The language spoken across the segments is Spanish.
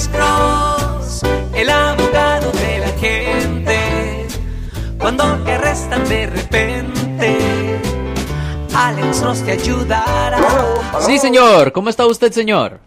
Alex Cross, el abogado de la gente. Cuando te arrestan de repente, Alex Cross te ayudará. Sí, señor. ¿Cómo está usted, señor?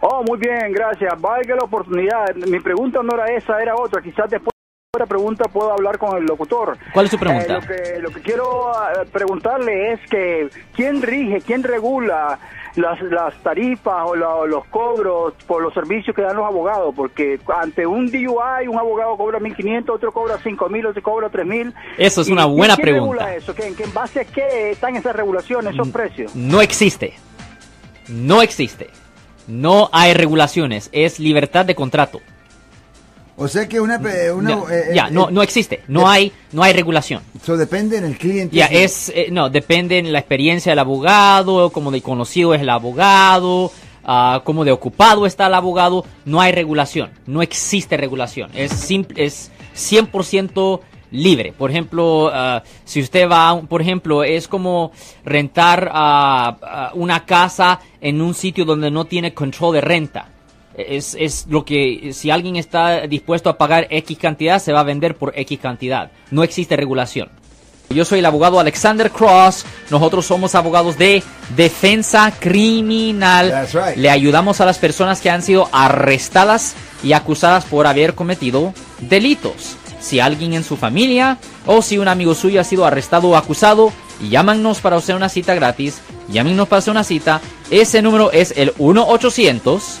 Oh, muy bien, gracias. Valga la oportunidad. Mi pregunta no era esa, era otra. Quizás después la pregunta puedo hablar con el locutor. ¿Cuál es su pregunta? Eh, lo, que, lo que quiero eh, preguntarle es que quién rige, quién regula las, las tarifas o la- los cobros por los servicios que dan los abogados, porque ante un DUI un abogado cobra 1.500, otro cobra 5.000, otro cobra 3.000. Eso es ¿Y una buena quién pregunta. regula eso? ¿Que, que ¿En base a qué están esas regulaciones, esos precios? No existe. No existe. No hay regulaciones. Es libertad de contrato. O sea que una... pe- una No, eh, ya, eh, no, no existe. No hay, no hay regulación. Eso depende en el cliente. Ya, es, eh, no, depende en la experiencia del abogado, cómo de conocido es el abogado, ah, cómo de ocupado está el abogado. No hay regulación, no existe regulación. Es, simple, es 100% libre. Por ejemplo, ah, si usted va, por ejemplo, es como rentar ah, una casa en un sitio donde no tiene control de renta. Es, es lo que, si alguien está dispuesto a pagar X cantidad, se va a vender por X cantidad. No existe regulación. Yo soy el abogado Alexander Cross. Nosotros somos abogados de defensa criminal. That's right. Le ayudamos a las personas que han sido arrestadas y acusadas por haber cometido delitos. Si alguien en su familia o si un amigo suyo ha sido arrestado o acusado, llámanos para hacer una cita gratis. Llámenos para hacer una cita. Ese número es el 1 800